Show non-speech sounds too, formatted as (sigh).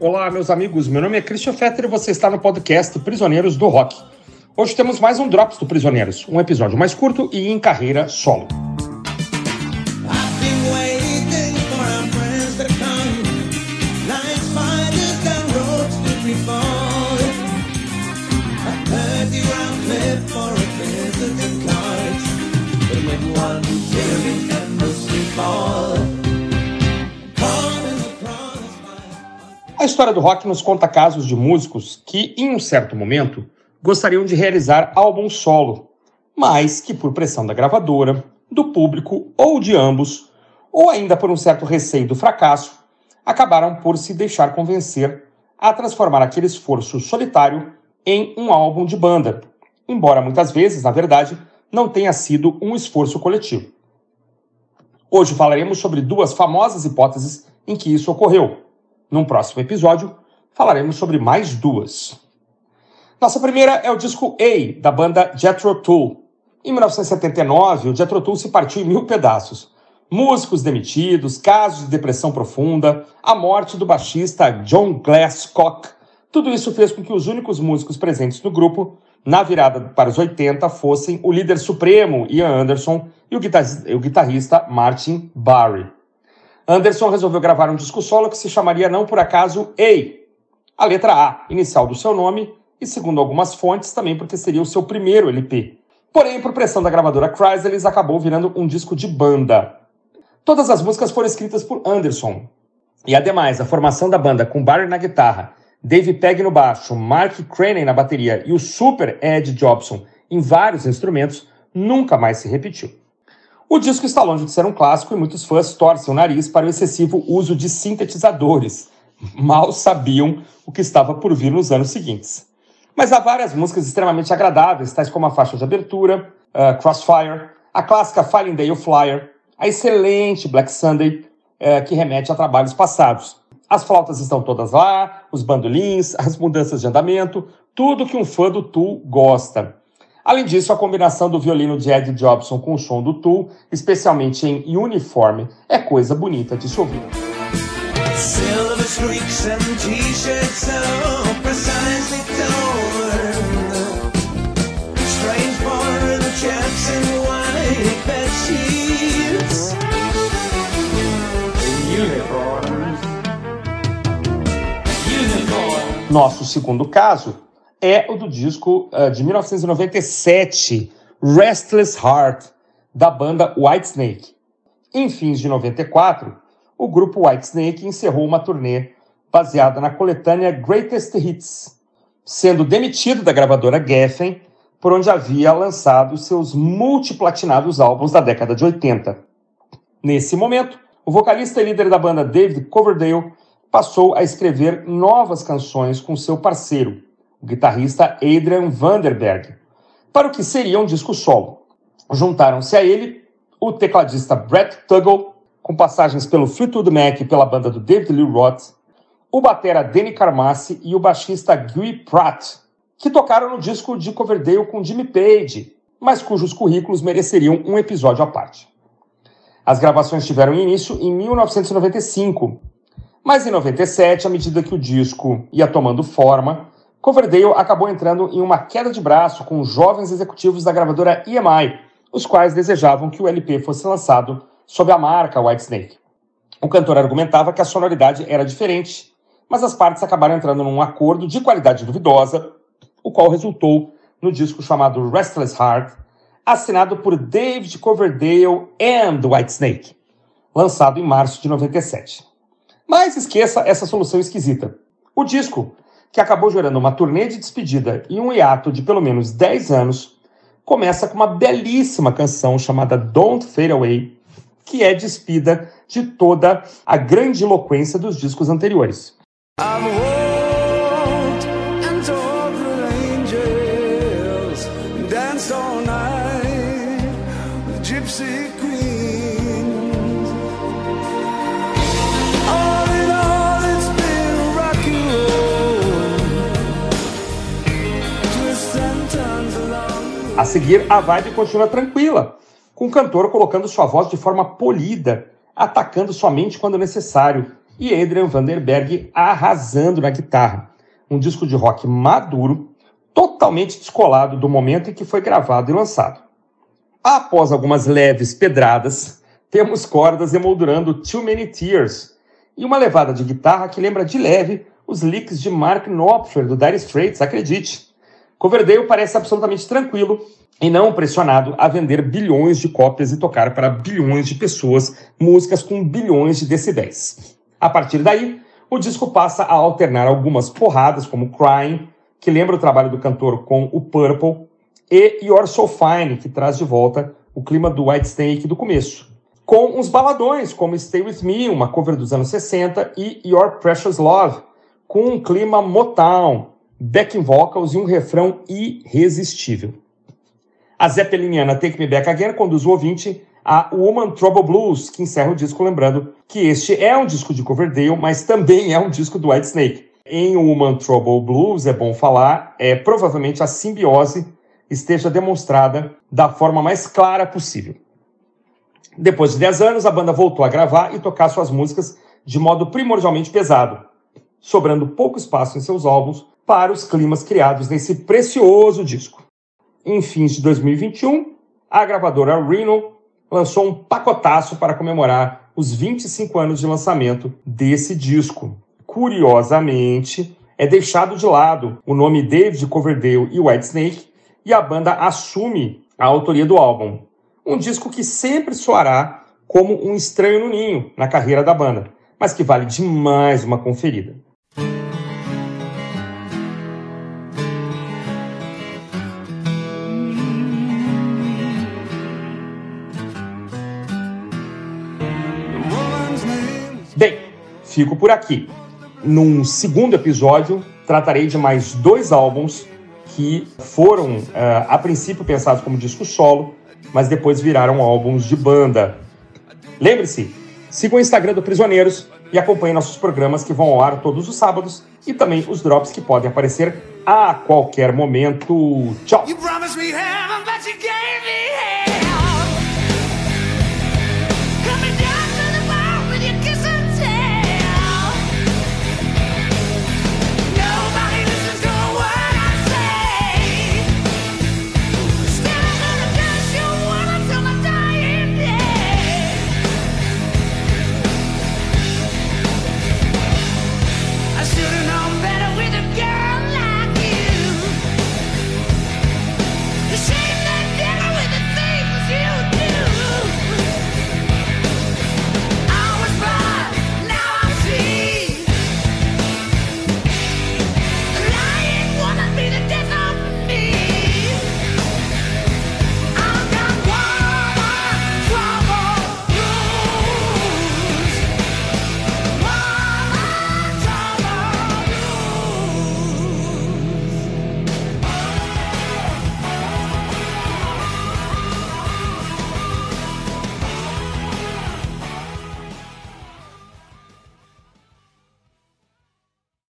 Olá, meus amigos. Meu nome é Christian Fetter e você está no podcast Prisioneiros do Rock. Hoje temos mais um Drops do Prisioneiros, um episódio mais curto e em carreira solo. História do rock nos conta casos de músicos que, em um certo momento, gostariam de realizar álbum solo, mas que, por pressão da gravadora, do público ou de ambos, ou ainda por um certo receio do fracasso, acabaram por se deixar convencer a transformar aquele esforço solitário em um álbum de banda, embora muitas vezes, na verdade, não tenha sido um esforço coletivo. Hoje falaremos sobre duas famosas hipóteses em que isso ocorreu. Num próximo episódio, falaremos sobre mais duas. Nossa primeira é o disco A, da banda Jethro Tull. Em 1979, o Jethro Tull se partiu em mil pedaços. Músicos demitidos, casos de depressão profunda, a morte do baixista John Glasscock. Tudo isso fez com que os únicos músicos presentes no grupo, na virada para os 80, fossem o líder supremo, Ian Anderson, e o guitarrista, Martin Barry. Anderson resolveu gravar um disco solo que se chamaria não por acaso A, a letra A, inicial do seu nome, e segundo algumas fontes, também porque seria o seu primeiro LP. Porém, por pressão da gravadora Chrysalis, acabou virando um disco de banda. Todas as músicas foram escritas por Anderson. E ademais, a formação da banda com Barry na guitarra, Dave Pegg no baixo, Mark Craney na bateria e o super Ed Jobson em vários instrumentos nunca mais se repetiu. O disco está longe de ser um clássico e muitos fãs torcem o nariz para o excessivo uso de sintetizadores. Mal sabiam o que estava por vir nos anos seguintes. Mas há várias músicas extremamente agradáveis, tais como a faixa de abertura, uh, Crossfire, a clássica Falling Day of Flyer, a excelente Black Sunday, uh, que remete a trabalhos passados. As flautas estão todas lá, os bandolins, (laughs) as mudanças de andamento, tudo que um fã do Tool gosta. Além disso, a combinação do violino de Ed Jobson com o som do Tool, especialmente em Uniforme, é coisa bonita de se ouvir. Nosso segundo caso é o do disco uh, de 1997, Restless Heart, da banda Whitesnake. Em fins de 94, o grupo Whitesnake encerrou uma turnê baseada na coletânea Greatest Hits, sendo demitido da gravadora Geffen, por onde havia lançado seus multiplatinados álbuns da década de 80. Nesse momento, o vocalista e líder da banda David Coverdale passou a escrever novas canções com seu parceiro, o guitarrista Adrian Vanderberg, para o que seria um disco solo. Juntaram-se a ele o tecladista Brett Tuggle, com passagens pelo Fleetwood Mac e pela banda do David Lee Roth, o batera Danny Carmassi e o baixista Guy Pratt, que tocaram no disco de Coverdale com Jimmy Page, mas cujos currículos mereceriam um episódio à parte. As gravações tiveram início em 1995, mas em 97, à medida que o disco ia tomando forma, Coverdale acabou entrando em uma queda de braço com jovens executivos da gravadora EMI, os quais desejavam que o LP fosse lançado sob a marca Whitesnake. O cantor argumentava que a sonoridade era diferente, mas as partes acabaram entrando num acordo de qualidade duvidosa, o qual resultou no disco chamado Restless Heart, assinado por David Coverdale and Whitesnake, lançado em março de 97. Mas esqueça essa solução esquisita. O disco, que acabou gerando uma turnê de despedida e um hiato de pelo menos 10 anos, começa com uma belíssima canção chamada Don't Fade Away, que é despida de toda a grande eloquência dos discos anteriores. I've A seguir, a vibe continua tranquila, com o cantor colocando sua voz de forma polida, atacando somente quando necessário, e Adrian Vanderberg arrasando na guitarra. Um disco de rock maduro, totalmente descolado do momento em que foi gravado e lançado. Após algumas leves pedradas, temos cordas emoldurando Too Many Tears e uma levada de guitarra que lembra de leve os licks de Mark Knopfler do Dire Straits, acredite. Coverdale parece absolutamente tranquilo e não pressionado a vender bilhões de cópias e tocar para bilhões de pessoas músicas com bilhões de decibéis. A partir daí, o disco passa a alternar algumas porradas, como Crying, que lembra o trabalho do cantor com o Purple, e You're So Fine, que traz de volta o clima do White Snake do começo, com uns baladões, como Stay With Me, uma cover dos anos 60, e Your Precious Love, com um clima Motown, backing vocals e um refrão irresistível. A Zeppeliniana Take Me Back Again conduz o ouvinte a Woman Trouble Blues, que encerra o disco lembrando que este é um disco de Coverdale, mas também é um disco do White Snake. Em Woman Trouble Blues, é bom falar, é provavelmente a simbiose esteja demonstrada da forma mais clara possível. Depois de 10 anos, a banda voltou a gravar e tocar suas músicas de modo primordialmente pesado, sobrando pouco espaço em seus álbuns para os climas criados nesse precioso disco. Em fins de 2021, a gravadora Reno lançou um pacotaço para comemorar os 25 anos de lançamento desse disco. Curiosamente, é deixado de lado o nome David Coverdale e Whitesnake e a banda assume a autoria do álbum. Um disco que sempre soará como um estranho no ninho na carreira da banda, mas que vale demais uma conferida. Fico por aqui. Num segundo episódio, tratarei de mais dois álbuns que foram, uh, a princípio, pensados como disco solo, mas depois viraram álbuns de banda. Lembre-se, siga o Instagram do Prisioneiros e acompanhe nossos programas que vão ao ar todos os sábados e também os drops que podem aparecer a qualquer momento. Tchau!